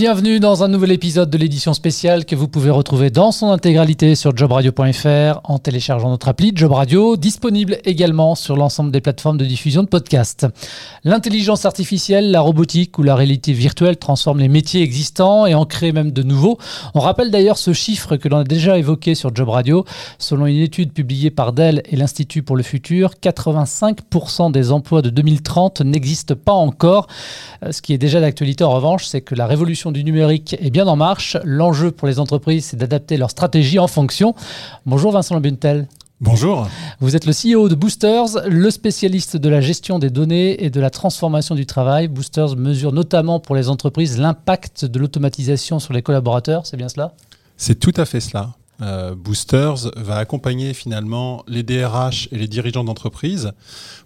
Bienvenue dans un nouvel épisode de l'édition spéciale que vous pouvez retrouver dans son intégralité sur jobradio.fr en téléchargeant notre appli Job Radio, disponible également sur l'ensemble des plateformes de diffusion de podcasts. L'intelligence artificielle, la robotique ou la réalité virtuelle transforment les métiers existants et en créent même de nouveaux. On rappelle d'ailleurs ce chiffre que l'on a déjà évoqué sur Job Radio. Selon une étude publiée par Dell et l'Institut pour le futur, 85% des emplois de 2030 n'existent pas encore. Euh, ce qui est déjà d'actualité en revanche, c'est que la révolution du numérique est bien en marche. L'enjeu pour les entreprises, c'est d'adapter leur stratégie en fonction. Bonjour Vincent Buntel. Bonjour. Vous êtes le CEO de Boosters, le spécialiste de la gestion des données et de la transformation du travail. Boosters mesure notamment pour les entreprises l'impact de l'automatisation sur les collaborateurs, c'est bien cela? C'est tout à fait cela. Euh, Boosters va accompagner finalement les DRH et les dirigeants d'entreprise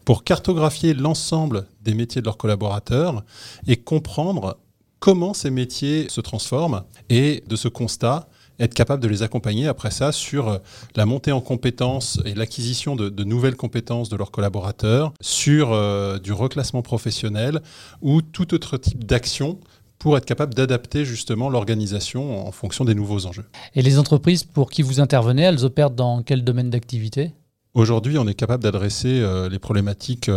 pour cartographier l'ensemble des métiers de leurs collaborateurs et comprendre comment ces métiers se transforment et de ce constat, être capable de les accompagner après ça sur euh, la montée en compétences et l'acquisition de, nouvelles compétences de leurs collaborateurs, sur euh, du reclassement professionnel ou tout autre type d'action pour être capable d'adapter justement l'organisation en fonction des nouveaux enjeux. Et les entreprises pour qui vous intervenez, elles opèrent dans quel domaine d'activité? Aujourd'hui, on est capable d'adresser euh, les problématiques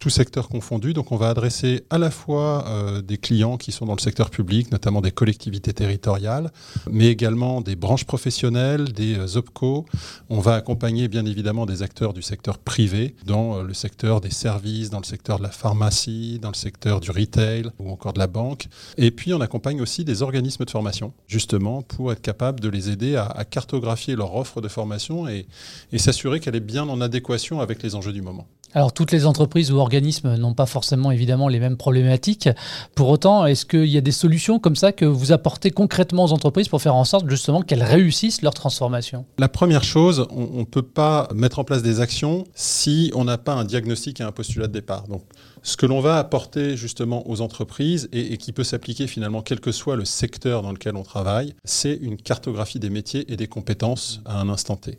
tout secteur confondu. Donc on va adresser à la fois euh, des clients qui sont dans le secteur public, notamment des collectivités territoriales, mais également des branches professionnelles, des euh, OPCO. On va accompagner bien évidemment des acteurs du secteur privé, dans euh, le secteur des services, dans le secteur de la pharmacie, dans le secteur du retail ou encore de la banque. Et puis on accompagne aussi des organismes de formation, justement pour être capable de les aider à, cartographier leur offre de formation et, et s'assurer qu'elle est bien en adéquation avec les enjeux du moment. Alors toutes les entreprises ou organismes n'ont pas forcément évidemment les mêmes problématiques. Pour autant, est-ce qu'il y a des solutions comme ça que vous apportez concrètement aux entreprises pour faire en sorte justement qu'elles réussissent leur transformation? La première chose, on ne peut pas mettre en place des actions si on n'a pas un diagnostic et un postulat de départ. Donc ce que l'on va apporter justement aux entreprises et, et qui peut s'appliquer finalement quel que soit le secteur dans lequel on travaille, c'est une cartographie des métiers et des compétences à un instant T.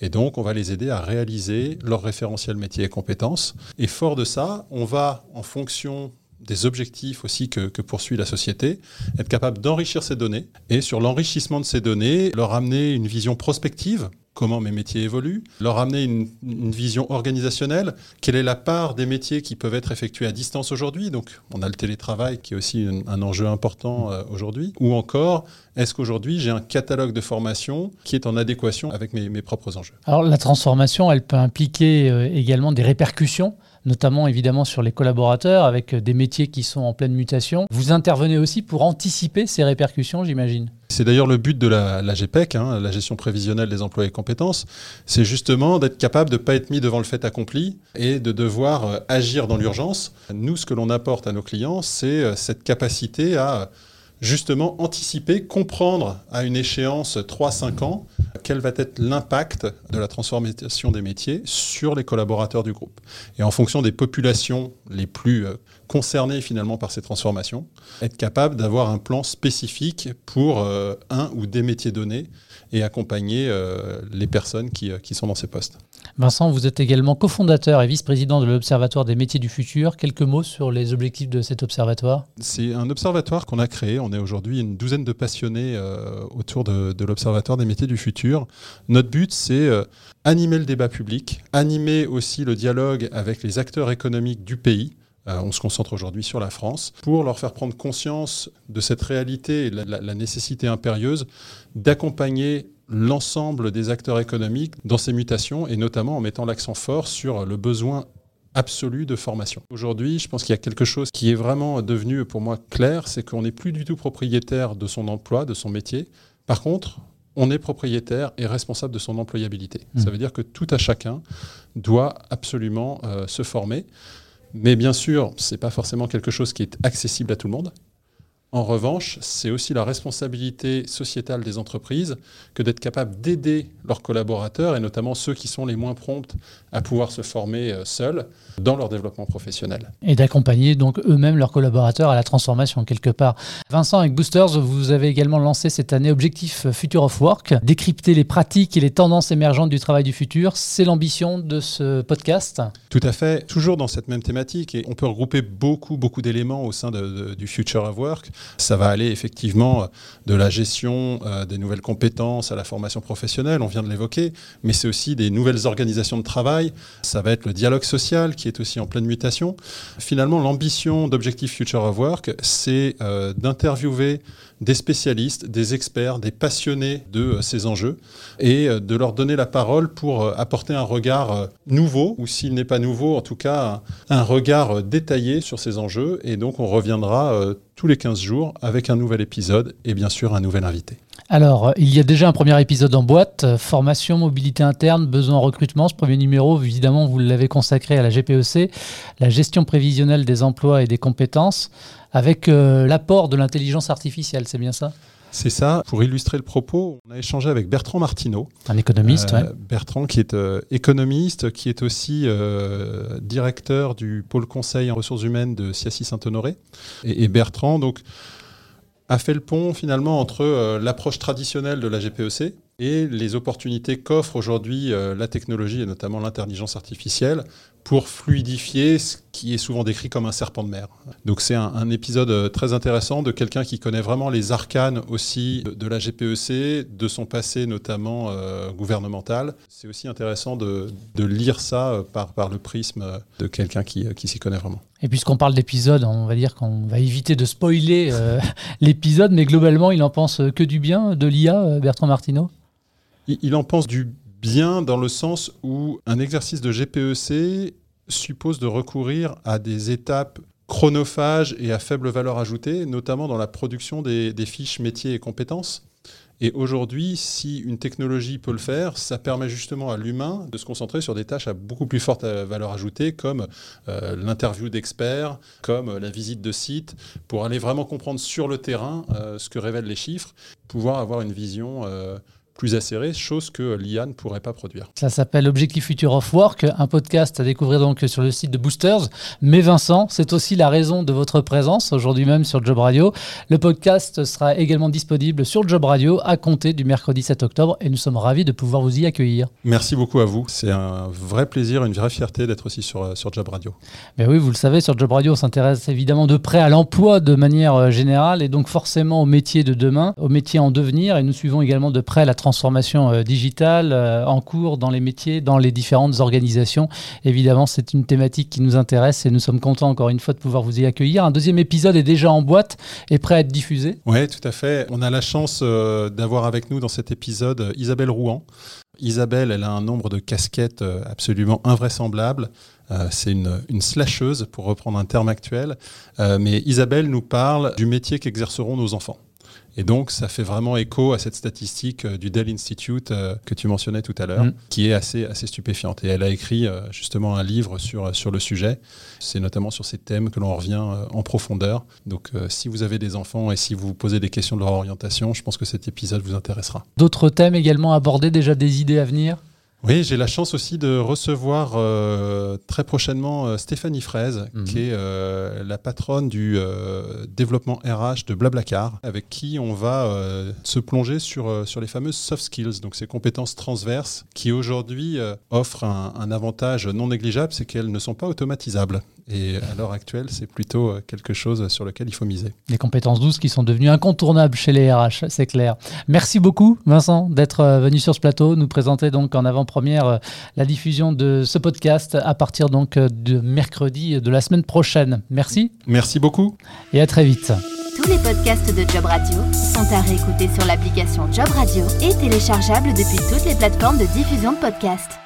Et donc, on va les aider à réaliser leur référentiel métier et compétences. Et fort de ça, on va, en fonction des objectifs aussi que, poursuit la société, être capable d'enrichir ces données et sur l'enrichissement de ces données, leur amener une vision prospective comment mes métiers évoluent, leur amener une, vision organisationnelle, quelle est la part des métiers qui peuvent être effectués à distance aujourd'hui, donc on a le télétravail qui est aussi un, enjeu important euh, aujourd'hui, ou encore est-ce qu'aujourd'hui j'ai un catalogue de formation qui est en adéquation avec mes, propres enjeux? Alors la transformation, elle peut impliquer euh, également des répercussions notamment évidemment sur les collaborateurs avec des métiers qui sont en pleine mutation. Vous intervenez aussi pour anticiper ces répercussions, j'imagine? C'est d'ailleurs le but de la, GPEC, hein, la gestion prévisionnelle des emplois et compétences, c'est justement d'être capable de ne pas être mis devant le fait accompli et de devoir euh, agir dans l'urgence. Nous, ce que l'on apporte à nos clients, c'est euh, cette capacité à justement anticiper, comprendre à une échéance 3-5 ans quel va être l'impact de la transformation des métiers sur les collaborateurs du groupe. Et en fonction des populations les plus euh, concernées finalement par ces transformations, être capable d'avoir un plan spécifique pour euh, un ou des métiers donnés et accompagner euh, les personnes qui, qui sont dans ces postes. Vincent, vous êtes également cofondateur et vice-président de l'Observatoire des métiers du futur. Quelques mots sur les objectifs de cet observatoire? C'est un observatoire qu'on a créé. On est aujourd'hui une douzaine de passionnés autour de, de l'Observatoire des métiers du futur notre but, c'est euh, animer le débat public, animer aussi le dialogue avec les acteurs économiques du pays. Euh, on se concentre aujourd'hui sur la France, pour leur faire prendre conscience de cette réalité et la, la nécessité impérieuse d'accompagner l'ensemble des acteurs économiques dans ces mutations et notamment en mettant l'accent fort sur le besoin absolu de formation. Aujourd'hui, je pense qu'il y a quelque chose qui est vraiment devenu pour moi clair, c'est qu'on n'est plus du tout propriétaire de son emploi, de son métier. Par contre, on est propriétaire et responsable de son employabilité. Mmh. Ça veut dire que tout à chacun doit absolument euh, se former. Mais bien sûr, ce n'est pas forcément quelque chose qui est accessible à tout le monde. En revanche, c'est aussi la responsabilité sociétale des entreprises que d'être capable d'aider leurs collaborateurs, et notamment ceux qui sont les moins prompts à pouvoir se former euh, seuls, dans leur développement professionnel. Et d'accompagner donc eux-mêmes leurs collaborateurs à la transformation quelque part. Vincent, avec Boosters, vous avez également lancé cette année Objectif Future of Work, décrypter les pratiques et les tendances émergentes du travail du futur. C'est l'ambition de ce podcast? Tout à fait, toujours dans cette même thématique, et on peut regrouper beaucoup, beaucoup d'éléments au sein de, du Future of Work. Ça va aller effectivement de la gestion euh, des nouvelles compétences à la formation professionnelle, on vient de l'évoquer, mais c'est aussi des nouvelles organisations de travail, ça va être le dialogue social qui est aussi en pleine mutation. Finalement, l'ambition d'Objectif Future of Work, c'est euh, d'interviewer des spécialistes, des experts, des passionnés de euh, ces enjeux et de leur donner la parole pour apporter un regard nouveau, ou s'il n'est pas nouveau, en tout cas un regard détaillé sur ces enjeux. Et donc on reviendra tous les 15 jours avec un nouvel épisode et bien sûr un nouvel invité. Alors, il y a déjà un premier épisode en boîte, euh, formation, mobilité interne, besoin en recrutement. Ce premier numéro, évidemment, vous l'avez consacré à la GPEC, la gestion prévisionnelle des emplois et des compétences, avec euh, l'apport de l'intelligence artificielle, c'est bien ça? C'est ça. Pour illustrer le propos, on a échangé avec Bertrand Martineau. Un économiste, euh, Bertrand qui est économiste, qui est aussi directeur du pôle conseil en ressources humaines de Siassy Saint-Honoré. Et, et, Bertrand, donc, a fait le pont finalement entre euh, l'approche traditionnelle de la GPEC et les opportunités qu'offre aujourd'hui euh, la technologie et notamment l'intelligence artificielle pour fluidifier ce qui est souvent décrit comme un serpent de mer. Donc c'est un, épisode euh, très intéressant de quelqu'un qui connaît vraiment les arcanes aussi de, la GPEC, de son passé notamment euh, gouvernemental. C'est aussi intéressant de, lire ça par, le prisme de quelqu'un qui, qui s'y connaît vraiment. Et puisqu'on parle d'épisode, on va dire qu'on va éviter de spoiler l'épisode, mais globalement, il en pense que du bien de l'IA, Bertrand Martineau? Il en pense du bien dans le sens où un exercice de GPEC suppose de recourir à des étapes chronophages et à faible valeur ajoutée, notamment dans la production des, fiches métiers et compétences. Et aujourd'hui, si une technologie peut le faire, ça permet justement à l'humain de se concentrer sur des tâches à beaucoup plus forte valeur ajoutée, comme euh, l'interview d'experts, comme la visite de site, pour aller vraiment comprendre sur le terrain euh, ce que révèlent les chiffres, pouvoir avoir une vision euh, plus acéré, chose que l'IA ne pourrait pas produire. Ça s'appelle Objectif Future of Work, un podcast à découvrir donc sur le site de Boosters. Mais Vincent, c'est aussi la raison de votre présence aujourd'hui même sur Job Radio. Le podcast sera également disponible sur Job Radio à compter du mercredi 7 octobre et nous sommes ravis de pouvoir vous y accueillir. Merci beaucoup à vous. C'est un vrai plaisir, une vraie fierté d'être aussi sur, sur Job Radio. Mais oui, vous le savez, sur Job Radio, on s'intéresse évidemment de près à l'emploi de manière euh, générale et donc forcément au métier de demain, au métier en devenir et nous suivons également de près la transformation euh, digitale euh, en cours dans les métiers, dans les différentes organisations. Évidemment, c'est une thématique qui nous intéresse et nous sommes contents encore une fois de pouvoir vous y accueillir. Un deuxième épisode est déjà en boîte et prêt à être diffusé. Oui, tout à fait. On a la chance euh, d'avoir avec nous dans cet épisode Isabelle Rouen. Isabelle, elle a un nombre de casquettes absolument invraisemblable. c'est une, une, slasheuse, pour reprendre un terme actuel. mais Isabelle nous parle du métier qu'exerceront nos enfants. Et donc, ça fait vraiment écho à cette statistique euh, du Dell Institute euh, que tu mentionnais tout à l'heure, mm. qui est assez, assez stupéfiante. Et elle a écrit euh, justement un livre sur, sur le sujet. C'est notamment sur ces thèmes que l'on revient en profondeur. Donc, si vous avez des enfants et si vous vous posez des questions de leur orientation, je pense que cet épisode vous intéressera. D'autres thèmes également abordés, déjà des idées à venir? Oui, j'ai la chance aussi de recevoir euh, très prochainement euh, Stéphanie Fraise, mhm. qui est euh, la patronne du développement RH de Blablacar, avec qui on va se plonger sur, sur les fameuses soft skills, donc ces compétences transverses qui aujourd'hui offrent un, un avantage non négligeable, c'est qu'elles ne sont pas automatisables. Et à l'heure actuelle, c'est plutôt euh, quelque chose sur lequel il faut miser. Les compétences douces qui sont devenues incontournables chez les RH, c'est clair. Merci beaucoup, Vincent, d'être euh, venu sur ce plateau, nous présenter donc en avant-première euh, la diffusion de ce podcast à partir donc de mercredi de la semaine prochaine. Merci. Merci beaucoup. Et à très vite. Tous les podcasts de Job Radio sont à réécouter sur l'application Job Radio et téléchargeables depuis toutes les plateformes de diffusion de podcasts.